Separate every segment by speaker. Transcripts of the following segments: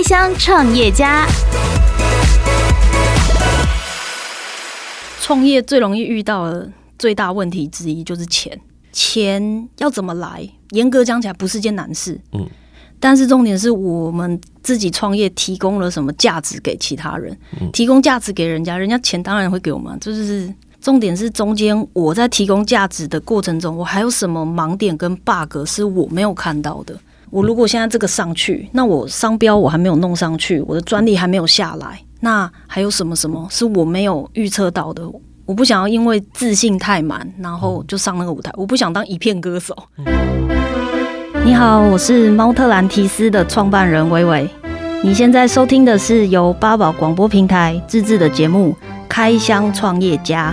Speaker 1: 开箱创业家。
Speaker 2: 创业最容易遇到的最大问题之一就是钱，钱要怎么来？严格讲起来不是件难事，嗯，但是重点是我们自己创业提供了什么价值给其他人，嗯、提供价值给人家，人家钱当然会给我们，就是。重点是中间我在提供价值的过程中，我还有什么盲点跟 bug 是我没有看到的？我如果现在这个上去，那我商标我还没有弄上去，我的专利还没有下来，那还有什么什么是我没有预测到的？我不想要因为自信太满，然后就上那个舞台。我不想当一片歌手。你好，我是猫特兰提斯的创办人维维。你现在收听的是由八宝广播平台自制的节目《开箱创业家》。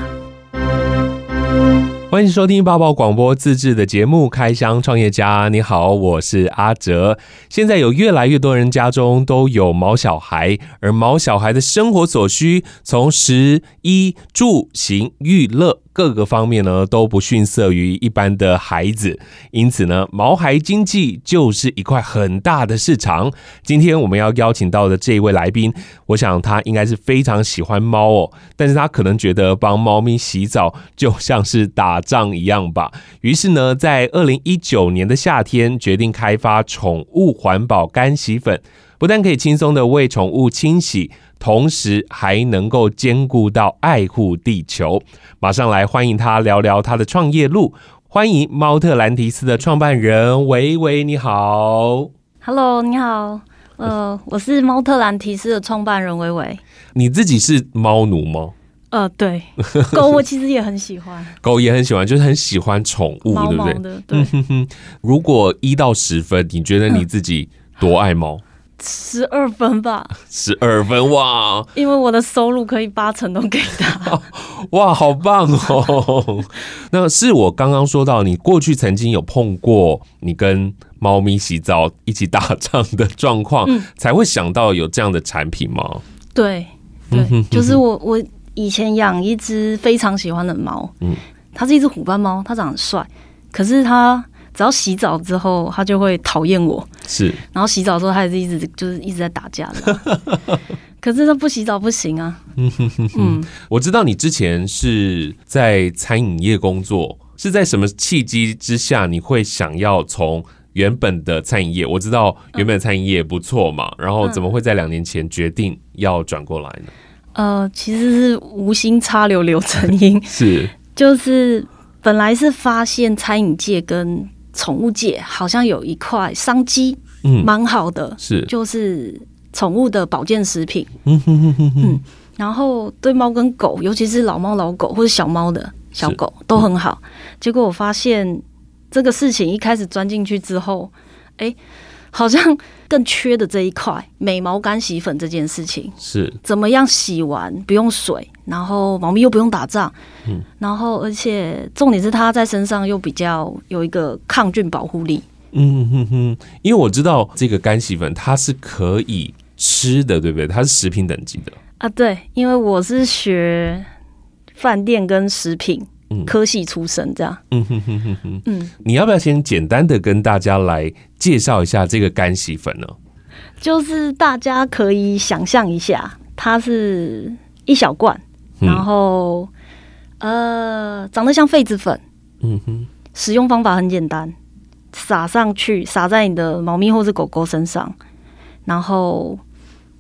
Speaker 3: 欢迎收听八宝广播自制的节目《开箱创业家》。你好，我是阿哲。现在有越来越多人家中都有毛小孩，而毛小孩的生活所需，从食衣住行娱乐。各个方面呢都不逊色于一般的孩子，因此呢，毛孩经济就是一块很大的市场。今天我们要邀请到的这一位来宾，我想他应该是非常喜欢猫哦，但是他可能觉得帮猫咪洗澡就像是打仗一样吧。于是呢，在二零一九年的夏天，决定开发宠物环保干洗粉，不但可以轻松的为宠物清洗。同时还能够兼顾到爱护地球，马上来欢迎他聊聊他的创业路。欢迎猫特兰提斯的创办人维维，你好。
Speaker 2: Hello，你好。呃，我是猫特兰提斯的创办人维维。
Speaker 3: 你自己是猫奴吗？
Speaker 2: 呃，对，狗我其实也很喜欢，
Speaker 3: 狗也很喜欢，就是很喜欢宠物，对不对？
Speaker 2: 对。
Speaker 3: 如果一到十分，你觉得你自己多爱猫？
Speaker 2: 十二分吧，
Speaker 3: 十二分哇！
Speaker 2: 因为我的收入可以八成都给他，
Speaker 3: 哇，好棒哦！那是我刚刚说到，你过去曾经有碰过你跟猫咪洗澡一起打仗的状况，嗯、才会想到有这样的产品吗？
Speaker 2: 对，对，就是我我以前养一只非常喜欢的猫，嗯，它是一只虎斑猫，它长得很帅，可是它。只要洗澡之后，他就会讨厌我。是，然后洗澡之后，他也是一直就是一直在打架的。可是他不洗澡不行啊。嗯哼哼哼。嗯，
Speaker 3: 我知道你之前是在餐饮业工作，是在什么契机之下，你会想要从原本的餐饮业？我知道原本的餐饮业不错嘛，然后怎么会在两年前决定要转过来呢？
Speaker 2: 呃，其实是无心插柳柳成荫，
Speaker 3: 是，
Speaker 2: 就是本来是发现餐饮界跟宠物界好像有一块商机，嗯，蛮好的，是就是宠物的保健食品，嗯哼哼哼嗯，然后对猫跟狗，尤其是老猫老狗或者小猫的小狗都很好。结果我发现这个事情一开始钻进去之后，哎。好像更缺的这一块美毛干洗粉这件事情。是。怎么样洗完不用水，然后猫咪又不用打仗，嗯，然后而且重点是它在身上又比较有一个抗菌保护力，
Speaker 3: 嗯哼哼，因为我知道这个干洗粉它是可以吃的，对不对？它是食品等级的。
Speaker 2: 啊，对，因为我是学饭店跟食品。科系出身这样，嗯哼哼哼哼，
Speaker 3: 嗯，你要不要先简单的跟大家来介绍一下这个干洗粉呢？
Speaker 2: 就是大家可以想象一下，它是一小罐，然后、嗯、呃，长得像痱子粉，嗯哼，使用方法很简单，撒上去，撒在你的猫咪或是狗狗身上，然后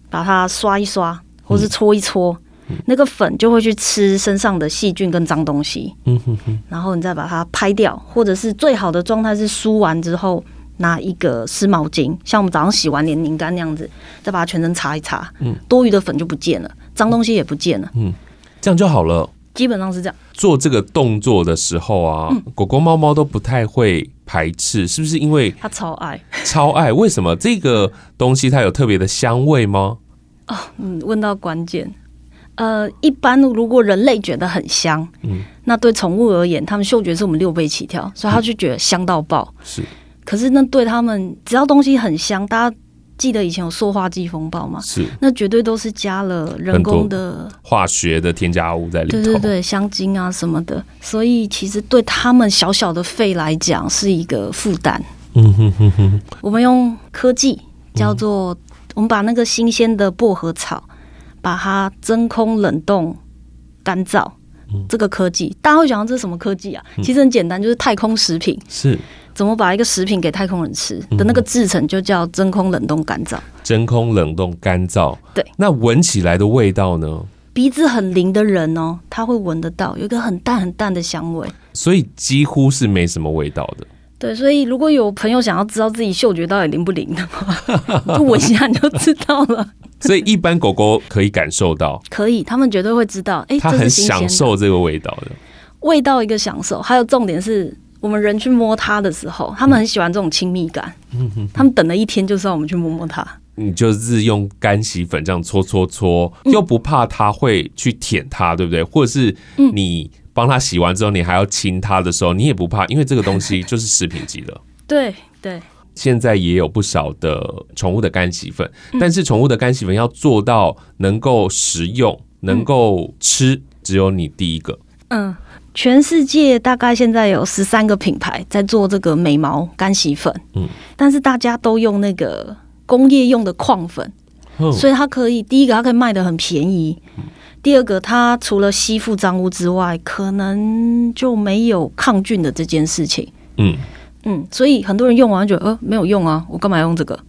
Speaker 2: 把它刷一刷，或是搓一搓。嗯那个粉就会去吃身上的细菌跟脏东西，嗯哼哼，然后你再把它拍掉，或者是最好的状态是梳完之后拿一个湿毛巾，像我们早上洗完脸拧干那样子，再把它全身擦一擦，嗯，多余的粉就不见了，脏东西也不见了，
Speaker 3: 嗯，这样就好了。
Speaker 2: 基本上是这样。
Speaker 3: 做这个动作的时候啊，嗯、狗狗、猫猫都不太会排斥，是不是？因为
Speaker 2: 它超爱，
Speaker 3: 超爱。为什么这个东西它有特别的香味吗？
Speaker 2: 哦，嗯，问到关键。呃，一般如果人类觉得很香，嗯，那对宠物而言，他们嗅觉是我们六倍起跳，所以他就觉得香到爆。是，可是那对他们，只要东西很香，大家记得以前有塑化剂风暴吗？是，那绝对都是加了人工的
Speaker 3: 化学的添加物在里头，对
Speaker 2: 对对，香精啊什么的，所以其实对他们小小的肺来讲是一个负担。嗯哼哼哼，我们用科技叫做。我们把那个新鲜的薄荷草，把它真空冷冻干燥。嗯、这个科技，大家会想到这是什么科技啊？嗯、其实很简单，就是太空食品。
Speaker 3: 是，
Speaker 2: 怎么把一个食品给太空人吃的那个制程，就叫真空冷冻干燥。
Speaker 3: 真空冷冻干燥，
Speaker 2: 对。
Speaker 3: 那闻起来的味道呢？
Speaker 2: 鼻子很灵的人哦，他会闻得到，有一个很淡很淡的香味。
Speaker 3: 所以几乎是没什么味道的。
Speaker 2: 对，所以如果有朋友想要知道自己嗅觉到底灵不灵的话，就闻一下你就知道了。
Speaker 3: 所以一般狗狗可以感受到，
Speaker 2: 可以，他们绝对会知道。哎，它很
Speaker 3: 享受这个味道的，
Speaker 2: 味道一个享受。还有重点是我们人去摸它的时候，他们很喜欢这种亲密感。嗯哼，他们等了一天就是要我们去摸摸它。
Speaker 3: 你就是用干洗粉这样搓搓搓，又不怕它会去舔它，对不对？或者是你。帮他洗完之后，你还要亲他的时候，你也不怕，因为这个东西就是食品级的。
Speaker 2: 对对，
Speaker 3: 现在也有不少的宠物的干洗粉，但是宠物的干洗粉要做到能够食用、能够吃，只有你第一个。
Speaker 2: 嗯，全世界大概现在有十三个品牌在做这个美毛干洗粉。嗯，但是大家都用那个工业用的矿粉，所以它可以第一个它可以卖的很便宜。第二个，它除了吸附脏污之外，可能就没有抗菌的这件事情。嗯嗯，所以很多人用完觉得呃没有用啊，我干嘛用这个？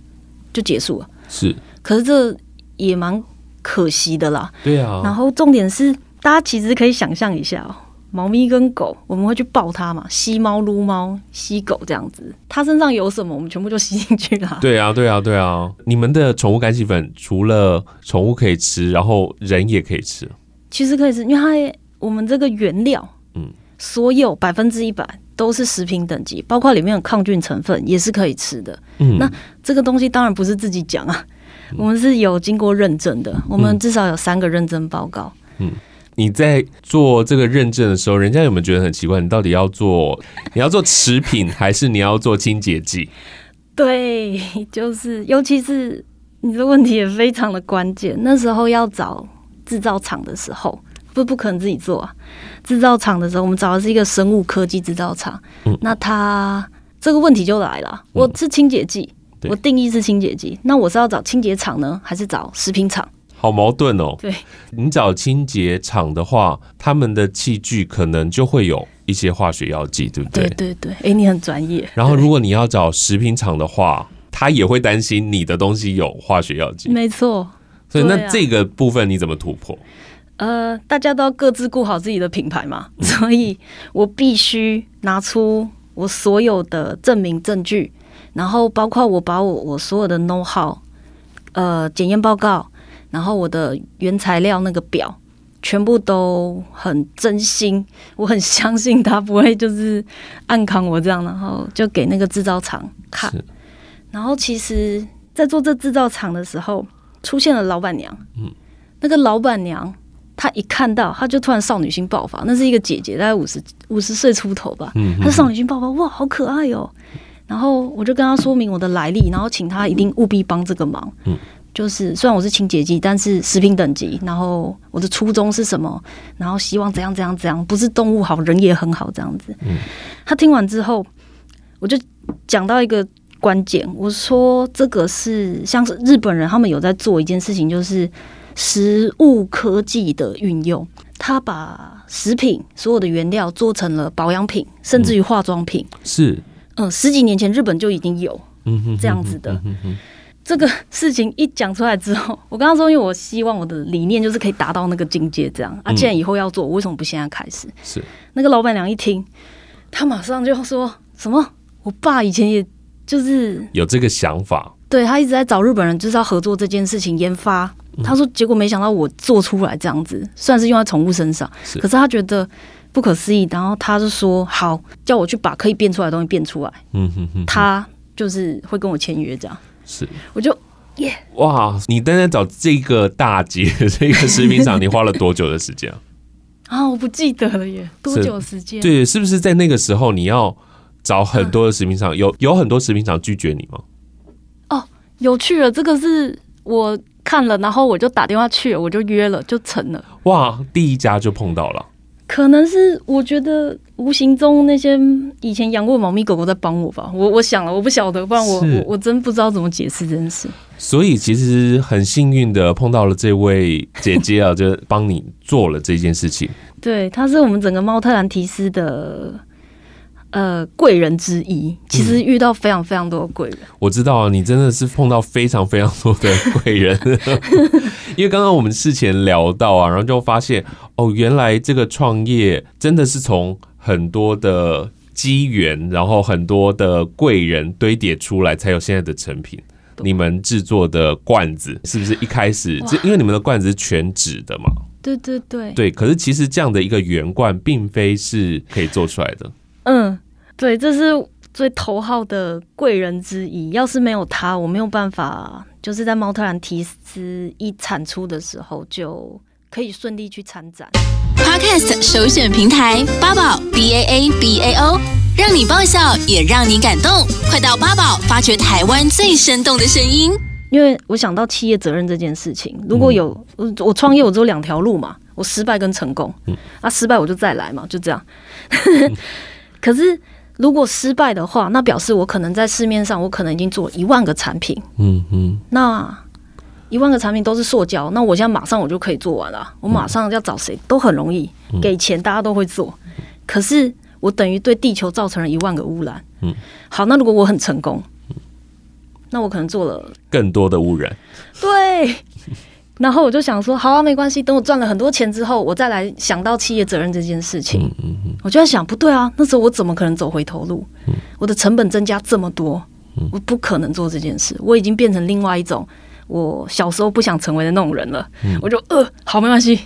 Speaker 2: 就结束了。
Speaker 3: 是，
Speaker 2: 可是这也蛮可惜的啦。
Speaker 3: 对啊。
Speaker 2: 然后重点是，大家其实可以想象一下哦。猫咪跟狗，我们会去抱它嘛？吸猫、撸猫、吸狗这样子，它身上有什么，我们全部就吸进去了。
Speaker 3: 对啊，对啊，对啊！你们的宠物干洗粉除了宠物可以吃，然后人也可以吃。
Speaker 2: 其实可以吃，因为它我们这个原料，嗯，所有百分之一百都是食品等级，包括里面有抗菌成分，也是可以吃的。嗯，那这个东西当然不是自己讲啊，嗯、我们是有经过认证的，我们至少有三个认证报告。嗯。嗯
Speaker 3: 你在做这个认证的时候，人家有没有觉得很奇怪？你到底要做，你要做食品，还是你要做清洁剂？
Speaker 2: 对，就是，尤其是你的问题也非常的关键。那时候要找制造厂的时候，不不可能自己做啊。制造厂的时候，我们找的是一个生物科技制造厂。嗯，那他这个问题就来了。我是清洁剂，嗯，我定义是清洁剂，那我是要找清洁厂呢，还是找食品厂？
Speaker 3: 好矛盾哦！
Speaker 2: 对，
Speaker 3: 你找清洁厂的话，他们的器具可能就会有一些化学药剂，对不对？
Speaker 2: 对对对，哎，你很专业。
Speaker 3: 然后，如果你要找食品厂的话，他也会担心你的东西有化学药剂。
Speaker 2: 没错。
Speaker 3: 所以，那这个部分你怎么突破？
Speaker 2: 呃，大家都要各自顾好自己的品牌嘛，所以我必须拿出我所有的证明证据，然后包括我把我我所有的 know how，呃，检验报告。然后我的原材料那个表全部都很真心，我很相信他不会就是暗扛我这样，然后就给那个制造厂看。然后其实，在做这制造厂的时候，出现了老板娘。嗯，那个老板娘她一看到，她就突然少女心爆发。那是一个姐姐，大概五十五十岁出头吧。嗯，她少女心爆发，哇，好可爱哦。然后我就跟她说明我的来历，然后请她一定务必帮这个忙。嗯。就是虽然我是清洁剂，但是食品等级。然后我的初衷是什么？然后希望怎样怎样怎样，不是动物好，人也很好这样子。嗯，他听完之后，我就讲到一个关键，我说这个是像是日本人他们有在做一件事情，就是食物科技的运用。他把食品所有的原料做成了保养品，甚至于化妆品。
Speaker 3: 嗯、是，
Speaker 2: 嗯，十几年前日本就已经有这样子的。嗯哼哼哼这个事情一讲出来之后，我刚刚说，因为我希望我的理念就是可以达到那个境界，这样啊。既然以后要做，我为什么不现在开始？
Speaker 3: 是
Speaker 2: 那个老板娘一听，她马上就说什么？我爸以前也就是
Speaker 3: 有这个想法，
Speaker 2: 对，他一直在找日本人，就是要合作这件事情研发。他说，结果没想到我做出来这样子，虽然是用在宠物身上，可是他觉得不可思议，然后他就说好，叫我去把可以变出来的东西变出来。嗯哼哼，他就是会跟我签约这样。
Speaker 3: 是，
Speaker 2: 我就耶
Speaker 3: 哇！你单单找这个大街，这个食品厂，你花了多久的时间啊？
Speaker 2: 啊，我不记得了耶，多久时间？
Speaker 3: 对，是不是在那个时候你要找很多的食品厂？有有很多食品厂拒绝你吗？
Speaker 2: 哦，有趣了，这个是我看了，然后我就打电话去了，我就约了，就成了。
Speaker 3: 哇，第一家就碰到了。
Speaker 2: 可能是我觉得无形中那些以前养过猫咪狗狗在帮我吧，我我想了，我不晓得，不然我我我真不知道怎么解释这件事。
Speaker 3: 所以其实很幸运的碰到了这位姐姐啊，就帮你做了这件事情。
Speaker 2: 对，她是我们整个猫特兰提斯的。呃，贵人之一，其实遇到非常非常多的贵人。嗯，
Speaker 3: 我知道啊，你真的是碰到非常非常多的贵人，因为刚刚我们事前聊到啊，然后就发现哦，原来这个创业真的是从很多的机缘，然后很多的贵人堆叠出来，才有现在的成品。你们制作的罐子是不是一开始，这因为你们的罐子是全纸的嘛？
Speaker 2: 对对对，
Speaker 3: 对。可是其实这样的一个圆罐，并非是可以做出来的。
Speaker 2: 嗯，对，这是最头号的贵人之一。要是没有他，我没有办法，就是在猫特兰提斯一产出的时候，就可以顺利去参展。
Speaker 1: Podcast 首选平台八宝 B A A B A O，让你爆笑也让你感动。快到八宝发掘台湾最生动的声音。
Speaker 2: 因为我想到企业责任这件事情，如果有、嗯、我创业，我只有两条路嘛，我失败跟成功。嗯，啊，失败我就再来嘛，就这样。嗯 可是，如果失败的话，那表示我可能在市面上，我可能已经做一万个产品。嗯嗯，那一万个产品都是塑胶，那我现在马上我就可以做完了。我马上要找谁都很容易，给钱大家都会做。可是我等于对地球造成了一万个污染。嗯，好，那如果我很成功，那我可能做了
Speaker 3: 更多的污染。
Speaker 2: 对。然后我就想说，好啊，没关系。等我赚了很多钱之后，我再来想到企业责任这件事情。嗯嗯嗯、我就在想，不对啊，那时候我怎么可能走回头路？嗯、我的成本增加这么多，嗯、我不可能做这件事。我已经变成另外一种我小时候不想成为的那种人了。嗯、我就呃，好，没关系，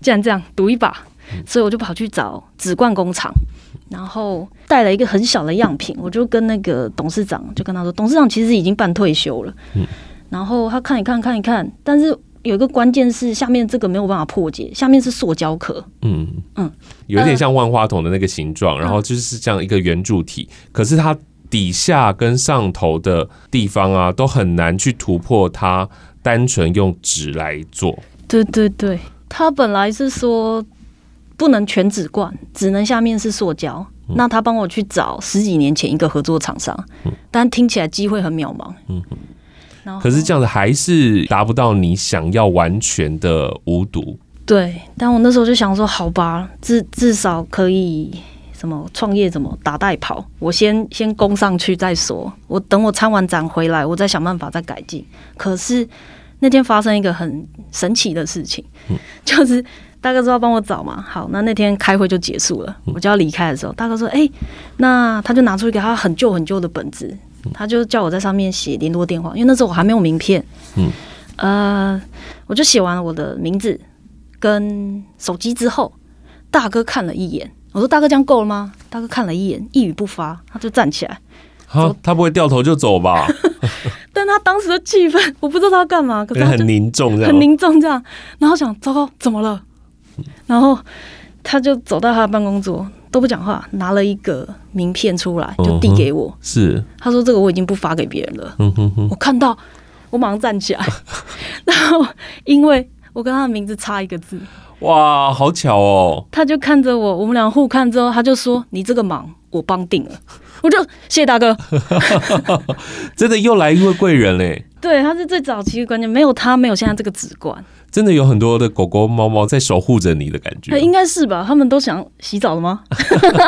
Speaker 2: 既然这样，赌一把。嗯、所以我就跑去找纸罐工厂，然后带了一个很小的样品。我就跟那个董事长就跟他说，董事长其实已经半退休了。嗯、然后他看一看，看一看，但是。有一个关键是下面这个没有办法破解，下面是塑胶壳，嗯
Speaker 3: 嗯，有点像万花筒的那个形状，呃、然后就是这样一个圆柱体，可是它底下跟上头的地方啊，都很难去突破它，单纯用纸来做。
Speaker 2: 对对对，他本来是说不能全纸罐，只能下面是塑胶。嗯、那他帮我去找十几年前一个合作厂商，嗯、但听起来机会很渺茫。嗯
Speaker 3: 可是这样子还是达不到你想要完全的无毒。
Speaker 2: 对，但我那时候就想说，好吧，至至少可以什么创业怎么打带跑，我先先攻上去再说。我等我参完展回来，我再想办法再改进。可是那天发生一个很神奇的事情，嗯、就是大哥说要帮我找嘛。好，那那天开会就结束了，我就要离开的时候，大哥说：“哎、欸，那他就拿出一个他很旧很旧的本子。”他就叫我在上面写联络电话，因为那时候我还没有名片。嗯，呃，我就写完了我的名字跟手机之后，大哥看了一眼，我说：“大哥，这样够了吗？”大哥看了一眼，一语不发，他就站起来。
Speaker 3: 他，他不会掉头就走吧？
Speaker 2: 但他当时的气氛，我不知道他要干嘛，可是
Speaker 3: 很凝重，
Speaker 2: 很凝重这样。然后想，糟糕，怎么了？然后他就走到他的办公桌。都不讲话，拿了一个名片出来就递给我。嗯、是，他说这个我已经不发给别人了。嗯哼哼，我看到，我马上站起来，然后因为我跟他的名字差一个字。
Speaker 3: 哇，好巧哦！
Speaker 2: 他就看着我，我们俩互看之后，他就说：“你这个忙我帮定了。”我就谢谢大哥。
Speaker 3: 真的又来一位贵人嘞！
Speaker 2: 对，他是最早期的关键，没有他，没有现在这个纸罐。
Speaker 3: 真的有很多的狗狗、猫猫在守护着你的感觉，
Speaker 2: 欸，应该是吧？他们都想洗澡了吗？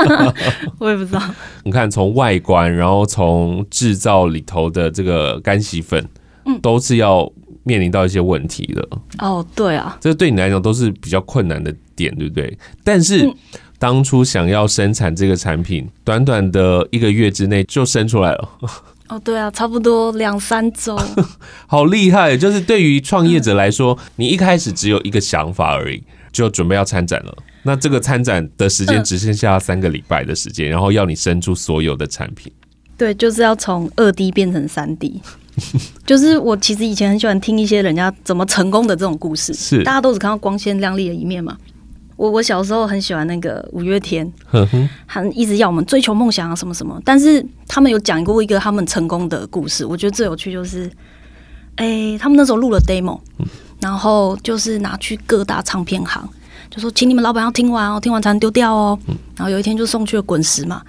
Speaker 2: 我也不知道。
Speaker 3: 你看，从外观，然后从制造里头的这个干洗粉，嗯，都是要面临到一些问题的。
Speaker 2: 哦，对啊，
Speaker 3: 这对你来讲都是比较困难的点，对不对？但是当初想要生产这个产品，短短的一个月之内就生出来了。
Speaker 2: 哦，对啊，差不多两三周，
Speaker 3: 好厉害！就是对于创业者来说，嗯、你一开始只有一个想法而已，就准备要参展了。那这个参展的时间只剩下三个礼拜的时间，嗯、然后要你生出所有的产品。
Speaker 2: 对，就是要从二 D 变成三 D。就是我其实以前很喜欢听一些人家怎么成功的这种故事，是大家都只看到光鲜亮丽的一面嘛。我我小时候很喜欢那个五月天，还一直要我们追求梦想啊什么什么。但是他们有讲过一个他们成功的故事，我觉得最有趣就是，哎、欸，他们那时候录了 demo，然后就是拿去各大唱片行，就说请你们老板要听完哦，听完才能丢掉哦。然后有一天就送去了滚石嘛，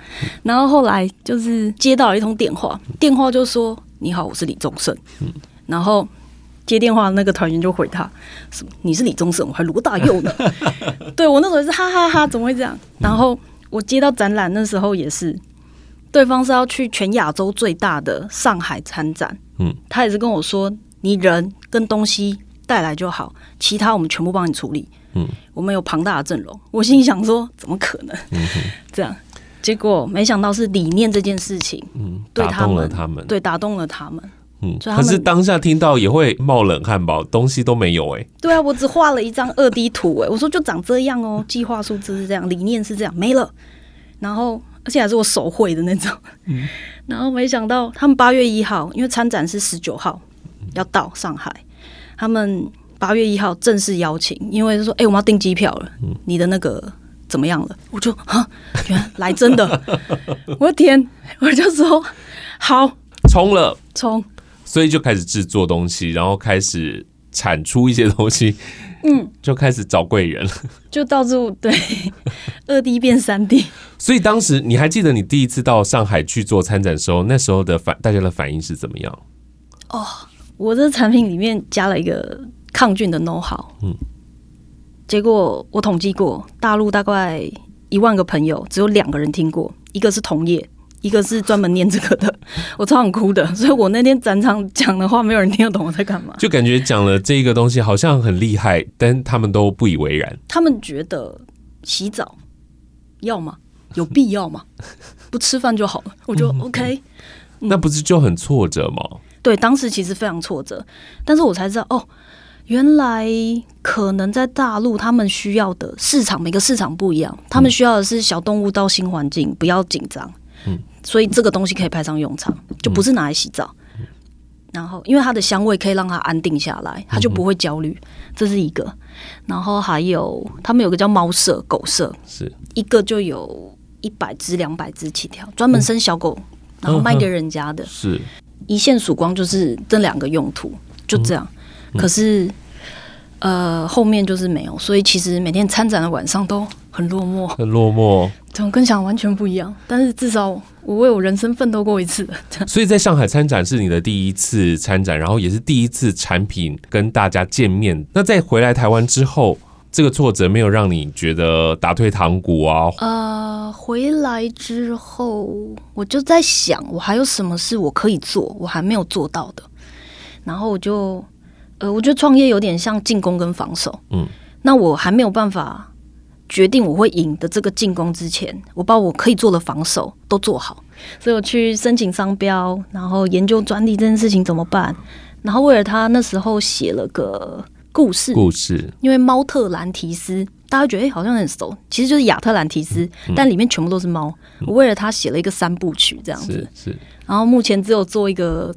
Speaker 2: 然后后来就是接到了一通电话，电话就说：“你好，我是李宗盛。”然后接电话的那个团员就回他：“什么？你是李宗盛？我还罗大佑呢。”对我那时候是哈哈哈哈，怎么会这样？然后我接到展览那时候也是，对方是要去全亚洲最大的上海参展，嗯，他也是跟我说：“你人跟东西。”带来就好，其他我们全部帮你处理。嗯，我们有庞大的阵容。我心里想说，怎么可能？嗯、这样，结果没想到是理念这件事情，嗯，打动了他们，对，打动了他们。嗯，
Speaker 3: 可是当下听到也会冒冷汗吧？东西都没有哎、欸。
Speaker 2: 对啊，我只画了一张二 D 图哎、欸，我说就长这样哦，计划数字是这样，理念是这样，没了。然后而且还是我手绘的那种。嗯，然后没想到他们八月一号，因为参展是十九号要到上海。他们八月一号正式邀请，因为说：“哎、欸，我们要订机票了，嗯、你的那个怎么样了？”我就啊，原来来真的！我的天，我就说好，
Speaker 3: 冲了，
Speaker 2: 冲！
Speaker 3: 所以就开始制作东西，然后开始产出一些东西，嗯，就开始找贵人了，
Speaker 2: 就到处对 二 D 变三 D。
Speaker 3: 所以当时你还记得你第一次到上海去做参展的时候，那时候的反大家的反应是怎么样？
Speaker 2: 哦。我这产品里面加了一个抗菌的 know-how，嗯，结果我统计过，大陆大概一万个朋友，只有两个人听过，一个是同业，一个是专门念这个的，我超想哭的，所以我那天展场讲的话，没有人听得懂我在干嘛，
Speaker 3: 就感觉讲了这个东西好像很厉害，但他们都不以为然，
Speaker 2: 他们觉得洗澡要吗？有必要吗？不吃饭就好了，我就 OK，
Speaker 3: 嗯，那不是就很挫折吗？
Speaker 2: 对，当时其实非常挫折，但是我才知道哦，原来可能在大陆他们需要的市场，每个市场不一样，他们需要的是小动物到新环境不要紧张，嗯，所以这个东西可以派上用场，就不是拿来洗澡，嗯，然后因为它的香味可以让它安定下来，它就不会焦虑，这是一个，然后还有他们有个叫猫舍、狗舍，是。一个就有一百只、两百只起跳，专门生小狗，然后卖给人家的，是。一线曙光就是这两个用途，就这样。嗯、可是，呃，后面就是没有，所以其实每天参展的晚上都很落寞，
Speaker 3: 很落寞，
Speaker 2: 怎么跟想完全不一样？但是至少我为我人生奋斗过一次。
Speaker 3: 所以在上海参展是你的第一次参展，然后也是第一次产品跟大家见面。那在回来台湾之后。这个挫折没有让你觉得打退堂鼓啊？
Speaker 2: 呃，回来之后我就在想，我还有什么事我可以做，我还没有做到的。然后我就，呃，我觉得创业有点像进攻跟防守。嗯，那我还没有办法决定我会赢的这个进攻之前，我把我可以做的防守都做好。所以我去申请商标，然后研究专利这件事情怎么办。然后为了他那时候写了个。故事，故事，因为猫特兰提斯，大家觉得哎、欸，好像很熟，其实就是亚特兰提斯，嗯、但里面全部都是猫。嗯、我为了他写了一个三部曲，这样子，是，是，然后目前只有做一个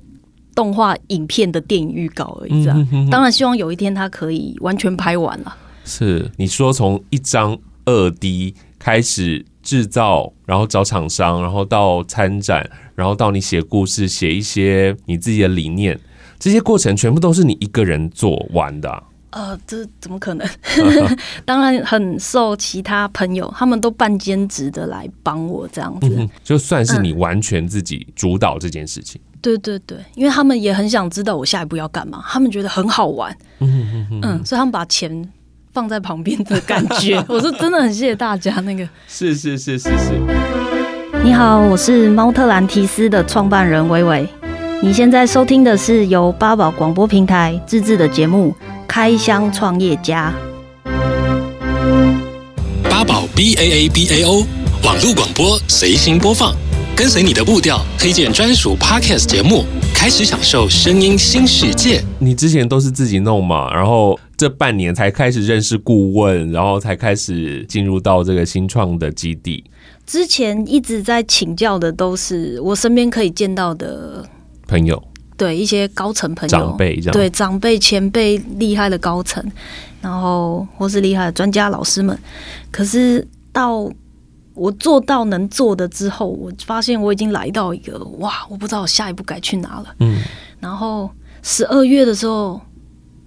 Speaker 2: 动画影片的电影预告而已，这样。嗯、哼哼当然，希望有一天它可以完全拍完了。
Speaker 3: 是，你说从一张二 D 开始制造，然后找厂商，然后到参展，然后到你写故事，写一些你自己的理念。这些过程全部都是你一个人做完的啊？
Speaker 2: 呃，这怎么可能？当然很受其他朋友，他们都半兼职的来帮我这样子，嗯，
Speaker 3: 就算是你完全自己主导这件事情。
Speaker 2: 嗯，对对对，因为他们也很想知道我下一步要干嘛，他们觉得很好玩，嗯嗯嗯，嗯，所以他们把钱放在旁边的感觉，我说真的很谢谢大家。那个
Speaker 3: 是是是是是，
Speaker 2: 你好，我是猫特兰提斯的创办人薇薇。你现在收听的是由八宝广播平台自制的节目《开箱创业家》。
Speaker 4: 八宝 B A A B A O 网络广播随心播放，跟随你的步调，推荐专属 Podcast 节目，开始享受声音新世界。
Speaker 3: 你之前都是自己弄嘛，然后这半年才开始认识顾问，然后才开始进入到这个新创的基地。
Speaker 2: 之前一直在请教的都是我身边可以见到的。
Speaker 3: 朋友，
Speaker 2: 对一些高层朋友、
Speaker 3: 长辈这样，
Speaker 2: 对长辈、前辈厉害的高层，然后或是厉害的专家老师们。可是到我做到能做的之后，我发现我已经来到一个哇，我不知道我下一步该去哪了。嗯，然后十二月的时候，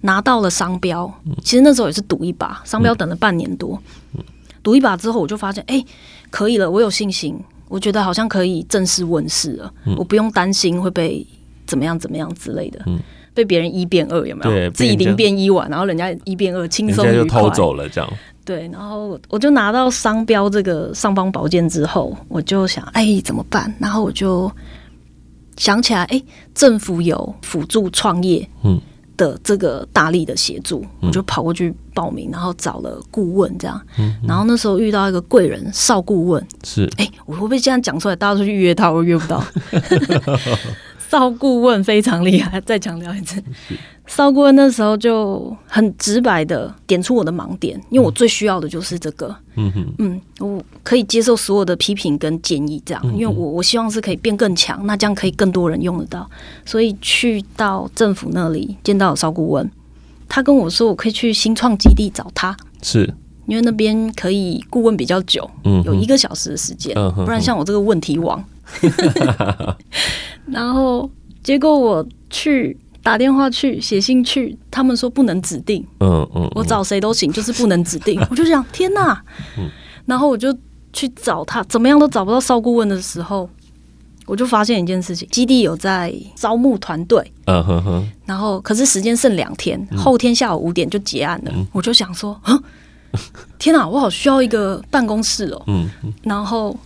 Speaker 2: 拿到了商标，其实那时候也是赌一把，商标等了半年多，赌一把之后，我就发现，哎，可以了，我有信心，我觉得好像可以正式问世了，我不用担心会被怎么样怎么样之类的，被别人一变二有没有？自己零变一完，然后人家一变二，轻松
Speaker 3: 就偷走了这样。
Speaker 2: 对，然后我就拿到商标这个尚方宝剑之后，我就想，哎，怎么办？然后我就想起来，哎，政府有辅助创业，嗯。的这个大力的协助，我就跑过去报名，然后找了顾问，这样。然后那时候遇到一个贵人邵顾问，是哎，我会不会这样讲出来，大家都去预约他，我约不到。邵顾问非常厉害，再强调一次。骚顾问那时候就很直白的点出我的盲点，因为我最需要的就是这个。嗯哼，嗯，我可以接受所有的批评跟建议，这样，因为我我希望是可以变更强，那这样可以更多人用得到。所以去到政府那里见到骚顾问，他跟我说我可以去新创基地找他，是因为那边可以顾问比较久，嗯，有一个小时的时间，不然像我这个问题王。然后结果我去。打电话去，写信去，他们说不能指定。嗯嗯，我找谁都行，就是不能指定。我就想，天哪！然后我就去找他，怎么样都找不到邵顾问的时候，我就发现一件事情：基地有在招募团队。嗯哼哼。然后，可是时间剩两天，后天下午五点就结案了。我就想说，天哪！我好需要一个办公室哦。嗯。然后。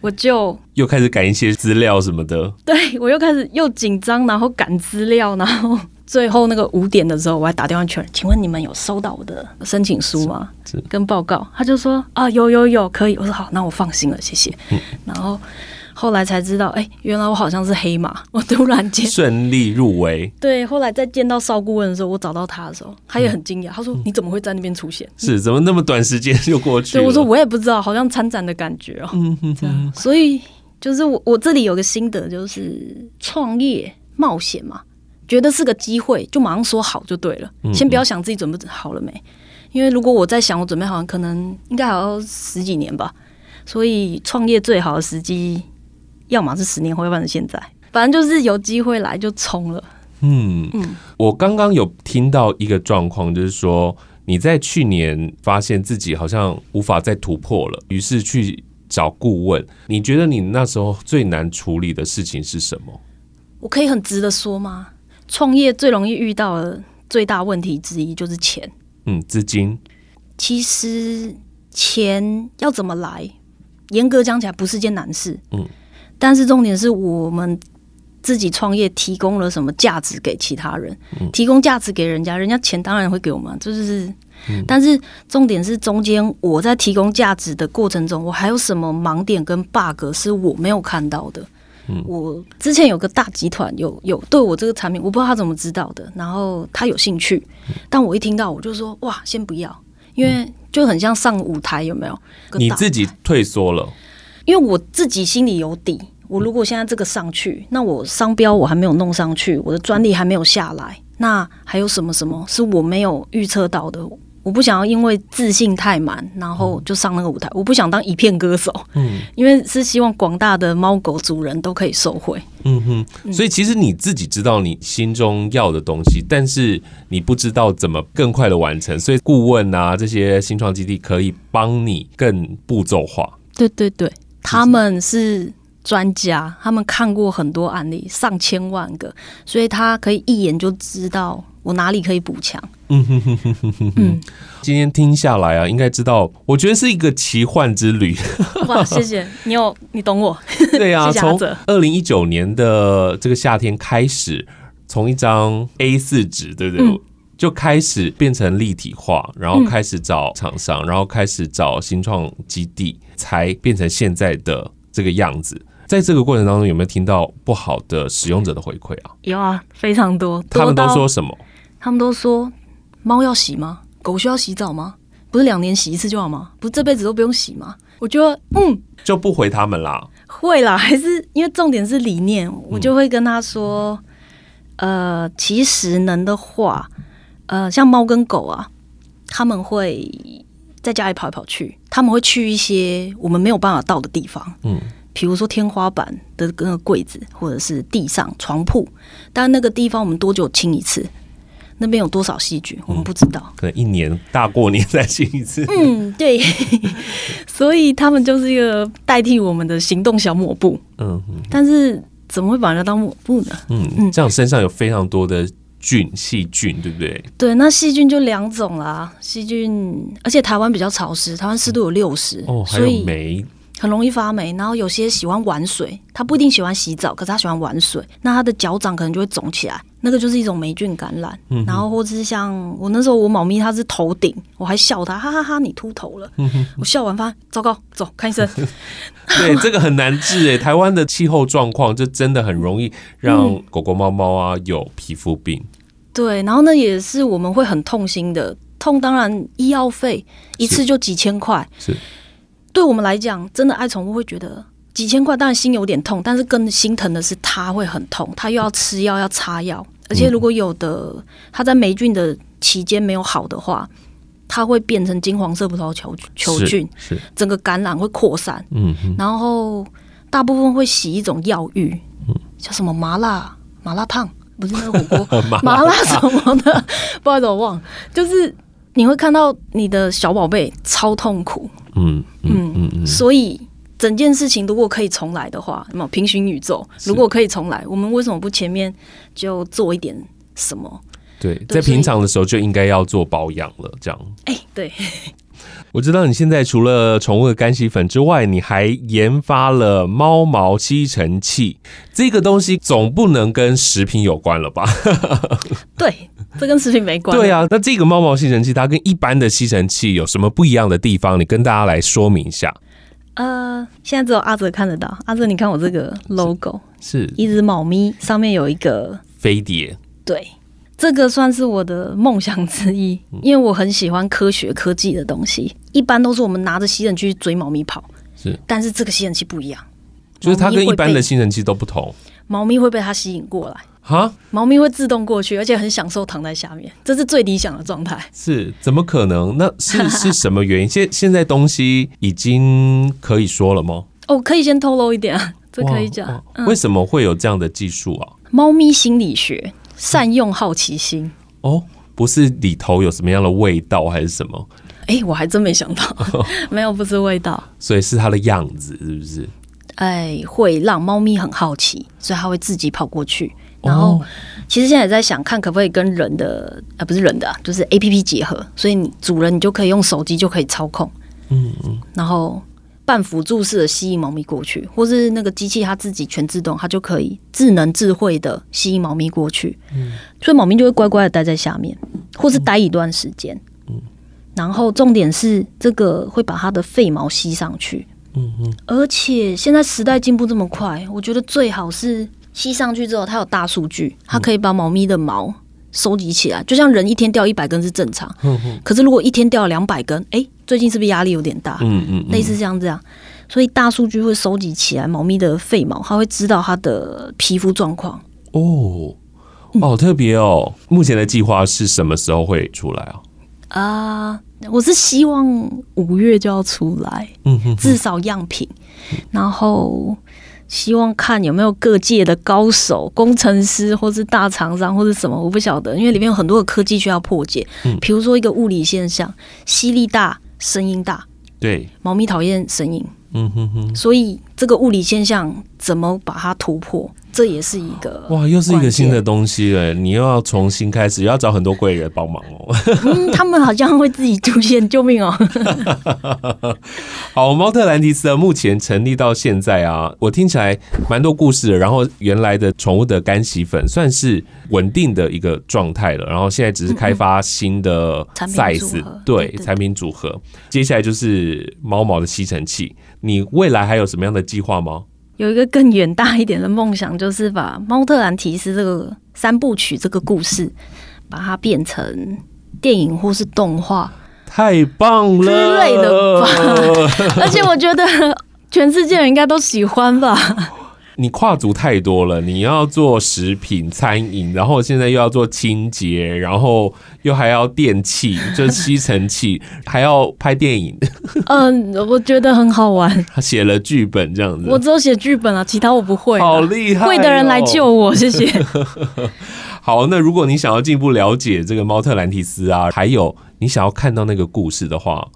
Speaker 2: 我就
Speaker 3: 又开始赶一些资料什么的，
Speaker 2: 对，我又开始又紧张，然后赶资料，然后最后那个五点的时候，我还打电话确认，请问你们有收到我的申请书吗？跟报告，他就说啊，有有有，可以。我说好，那我放心了，谢谢。嗯、然后。后来才知道，哎、欸，原来我好像是黑马。我突然间
Speaker 3: 顺利入围。
Speaker 2: 对，后来在见到邵顾问的时候，我找到他的时候，他也很惊讶。他说：“你怎么会在那边出现？
Speaker 3: 是怎么那么短时间就过去？”对，
Speaker 2: 我说：“我也不知道，好像参展的感觉哦。”嗯哼哼。所以就是我我这里有个心得，就是创业冒险嘛，觉得是个机会，就马上说好就对了。先不要想自己准备好了没，因为如果我在想我准备好，可能应该还要十几年吧。所以创业最好的时机。要么是十年后，要不然是现在，反正就是有机会来就冲了。
Speaker 3: 嗯嗯，我刚刚有听到一个状况，就是说你在去年发现自己好像无法再突破了，于是去找顾问。你觉得你那时候最难处理的事情是什么？
Speaker 2: 我可以很直的说吗？创业最容易遇到的最大问题之一就是钱。
Speaker 3: 嗯，资金。
Speaker 2: 其实钱要怎么来，严格讲起来不是件难事。嗯。但是重点是我们自己创业提供了什么价值给其他人？提供价值给人家，人家钱当然会给我们。这就是，但是重点是中间我在提供价值的过程中，我还有什么盲点跟 bug 是我没有看到的？我之前有个大集团有有对我这个产品，我不知道他怎么知道的，然后他有兴趣，但我一听到我就说哇，先不要，因为就很像上舞台，有没有？
Speaker 3: 你自己退缩了。
Speaker 2: 因为我自己心里有底，我如果现在这个上去，那我商标我还没有弄上去，我的专利还没有下来，那还有什么什么是我没有预测到的？我不想要因为自信太满，然后就上那个舞台。我不想当一片歌手，嗯，因为是希望广大的猫狗主人都可以受惠。
Speaker 3: 嗯哼，所以其实你自己知道你心中要的东西，但是你不知道怎么更快的完成，所以顾问啊这些新创基地可以帮你更步骤化。
Speaker 2: 对对对。他们是专家，他们看过很多案例，上千万个，所以他可以一眼就知道我哪里可以补强。嗯哼哼哼哼哼。嗯，
Speaker 3: 今天听下来啊，应该知道，我觉得是一个奇幻之旅。
Speaker 2: 哇，谢谢你有，你懂我。
Speaker 3: 对啊，从二零一九年的这个夏天开始，从一张 A 四纸，对不对？嗯就开始变成立体化，然后开始找厂商，嗯、然后开始找新创基地，才变成现在的这个样子。在这个过程当中，有没有听到不好的使用者的回馈啊？
Speaker 2: 有啊，非常多。
Speaker 3: 他们都说什么？
Speaker 2: 他们都说猫要洗吗？狗需要洗澡吗？不是两年洗一次就好吗？不是这辈子都不用洗吗？我觉得，嗯，
Speaker 3: 就不回他们啦。
Speaker 2: 会啦，还是因为重点是理念，我就会跟他说，嗯、呃，其实能的话。呃，像猫跟狗啊，他们会在家里跑来跑去，他们会去一些我们没有办法到的地方，嗯，比如说天花板的那个柜子，或者是地上床铺，但那个地方我们多久清一次？那边有多少细菌，我们不知道。
Speaker 3: 可能一年大过年再清一次。
Speaker 2: 嗯，对。所以他们就是一个代替我们的行动小抹布。嗯，但是怎么会把它当抹布呢？
Speaker 3: 嗯嗯，这样身上有非常多的菌细菌，对不对？
Speaker 2: 对，那细菌就两种啦。细菌，而且台湾比较潮湿，台湾湿度有六十，
Speaker 3: 哦，还有霉。
Speaker 2: 很容易发霉，然后有些喜欢玩水，他不一定喜欢洗澡，可是他喜欢玩水，那他的脚掌可能就会肿起来，那个就是一种霉菌感染。嗯、然后或者是像我那时候我猫咪它是头顶，我还笑它，哈哈哈，你秃头了。嗯、我笑完发，糟糕，走看医生。
Speaker 3: 对，这个很难治诶，台湾的气候状况就真的很容易让狗狗猫猫啊有皮肤病。
Speaker 2: 嗯、对，然后那也是我们会很痛心的痛，当然医药费一次就几千块。是。是对我们来讲，真的爱宠物会觉得几千块，当然心有点痛，但是更心疼的是他会很痛，他又要吃药要擦药，而且如果有的他在霉菌的期间没有好的话，它会变成金黄色葡萄球球菌，是，是。整个感染会扩散，嗯，然后大部分会洗一种药浴，嗯，叫什么麻辣麻辣烫，不是那个火锅 麻辣什么的，不知道怎么忘，就是你会看到你的小宝贝超痛苦。嗯嗯嗯嗯，所以整件事情如果可以重来的话，那么平行宇宙如果可以重来，我们为什么不前面就做一点什么？
Speaker 3: 对，在平常的时候就应该要做保养了，这样。
Speaker 2: 哎，对。
Speaker 3: 我知道你现在除了宠物的干洗粉之外，你还研发了猫毛吸尘器。这个东西总不能跟食品有关了吧？
Speaker 2: 对，这跟食品没关。
Speaker 3: 对啊，那这个猫毛吸尘器它跟一般的吸尘器有什么不一样的地方？你跟大家来说明一下。
Speaker 2: 呃，现在只有阿泽看得到。阿泽，你看我这个 logo
Speaker 3: 是，是
Speaker 2: 一只猫咪，上面有一个
Speaker 3: 飞碟。
Speaker 2: 对。这个算是我的梦想之一，因为我很喜欢科学科技的东西。一般都是我们拿着吸尘器去追猫咪跑，是。但是这个吸尘器不一样，
Speaker 3: 就是它跟一般的吸尘器都不同。
Speaker 2: 猫咪会被它吸引过来，哈？猫咪会自动过去，而且很享受躺在下面，这是最理想的状态。
Speaker 3: 是？怎么可能？那是 是什么原因？现现在东西已经可以说了吗？
Speaker 2: 哦，可以先透露一点啊，这可以讲。
Speaker 3: 为什么会有这样的技术啊？
Speaker 2: 猫咪心理学。善用好奇心
Speaker 3: 哦，不是里头有什么样的味道还是什么？
Speaker 2: 哎、欸，我还真没想到，没有，不是味道，
Speaker 3: 所以是它的样子，是不是？
Speaker 2: 哎，会让猫咪很好奇，所以它会自己跑过去。然后，哦、其实现在也在想，看可不可以跟人的，啊，不是人的、啊，就是 APP 结合，所以你主人你就可以用手机就可以操控，嗯嗯，然后。半辅助式的吸引猫咪过去，或是那个机器它自己全自动，它就可以智能智慧的吸引猫咪过去。嗯，所以猫咪就会乖乖的待在下面，或是待一段时间。嗯，然后重点是这个会把它的废毛吸上去。嗯嗯，而且现在时代进步这么快，我觉得最好是吸上去之后，它有大数据，它可以把猫咪的毛收集起来，就像人一天掉一百根是正常。可是如果一天掉两百根，哎。最近是不是压力有点大？嗯嗯，类似像这样，所以大数据会收集起来猫咪的废毛，它会知道它的皮肤状况。
Speaker 3: 哦，好特别哦！目前的计划是什么时候会出来啊？
Speaker 2: 啊，我是希望五月就要出来，嗯哼，至少样品，然后。希望看有没有各界的高手、工程师，或是大厂商，或是什么，我不晓得，因为里面有很多的科技需要破解。嗯，比如说一个物理现象，吸力大，声音大。
Speaker 3: 对，
Speaker 2: 猫咪讨厌声音。嗯哼哼，所以这个物理现象怎么把它突破？这也是一个
Speaker 3: 哇，又是一个新的东西了。你又要重新开始，又要找很多贵人帮忙哦。
Speaker 2: 嗯，他们好像会自己出现，救命哦！
Speaker 3: 好，猫特兰提斯目前成立到现在啊，我听起来蛮多故事的。然后原来的宠物的干洗粉算是稳定的一个状态了。然后现在只是开发新的 size，对，产品组合。接下来就是猫毛的吸尘器。你未来还有什么样的计划吗？
Speaker 2: 有一个更远大一点的梦想，就是把猫特兰提斯这个三部曲这个故事，把它变成电影或是动画，
Speaker 3: 太棒了之
Speaker 2: 类的吧。而且我觉得全世界人应该都喜欢吧。
Speaker 3: 你跨足太多了，你要做食品餐饮，然后现在又要做清洁，然后又还要电器，就是吸尘器，还要拍电影。
Speaker 2: 嗯，我觉得很好玩。
Speaker 3: 他 写了剧本这样子，
Speaker 2: 我只有写剧本啊，其他我不会。
Speaker 3: 好厉害哦，
Speaker 2: 会的人来救我，谢谢。
Speaker 3: 好，那如果你想要进一步了解这个猫特兰提斯啊，还有你想要看到那个故事的话，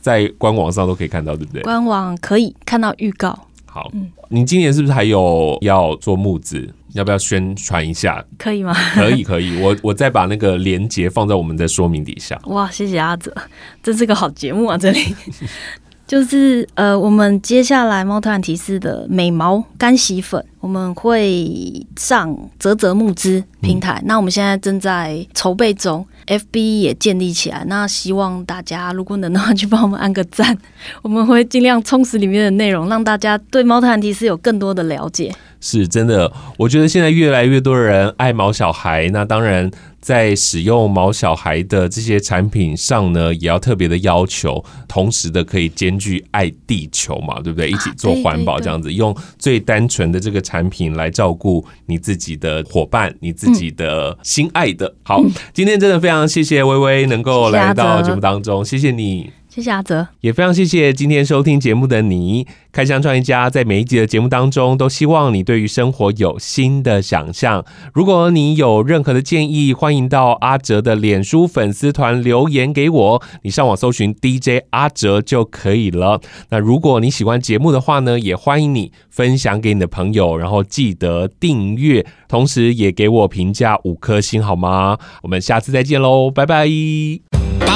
Speaker 3: 在官网上都可以看到，对不对？
Speaker 2: 官网可以看到预告。
Speaker 3: 好，嗯你今年是不是还有要做募资？要不要宣传一下？
Speaker 2: 可以吗？
Speaker 3: 可以，可以。我我再把那个链接放在我们的说明底下。
Speaker 2: 哇，谢谢阿泽，这是个好节目啊！这里 就是呃，我们接下来猫头鹰提示的美毛干洗粉。我们会上泽泽募资平台，嗯、那我们现在正在筹备中，FB 也建立起来。那希望大家如果能的话，去帮我们按个赞，我们会尽量充实里面的内容，让大家对猫特兰提斯有更多的了解。
Speaker 3: 是真的，我觉得现在越来越多人爱毛小孩，那当然。在使用毛小孩的这些产品上呢，也要特别的要求，同时的可以兼具爱地球嘛，对不对？一起做环保这样子，啊、用最单纯的这个产品来照顾你自己的伙伴，你自己的心爱的。嗯、好，今天真的非常谢谢薇薇能够来到节目当中，谢谢你。
Speaker 2: 谢谢阿泽，
Speaker 3: 也非常谢谢今天收听节目的你。开箱创业家在每一集的节目当中，都希望你对于生活有新的想象。如果你有任何的建议，欢迎到阿泽的脸书粉丝团留言给我。你上网搜寻 DJ 阿泽就可以了。那如果你喜欢节目的话呢，也欢迎你分享给你的朋友，然后记得订阅，同时也给我评价五颗星好吗？我们下次再见喽，拜拜。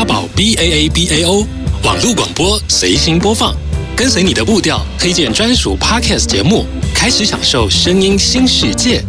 Speaker 4: 宝 B A A B A O 网络广播随心播放，跟随你的步调，推荐专属 Podcast 节目，开始享受声音新世界。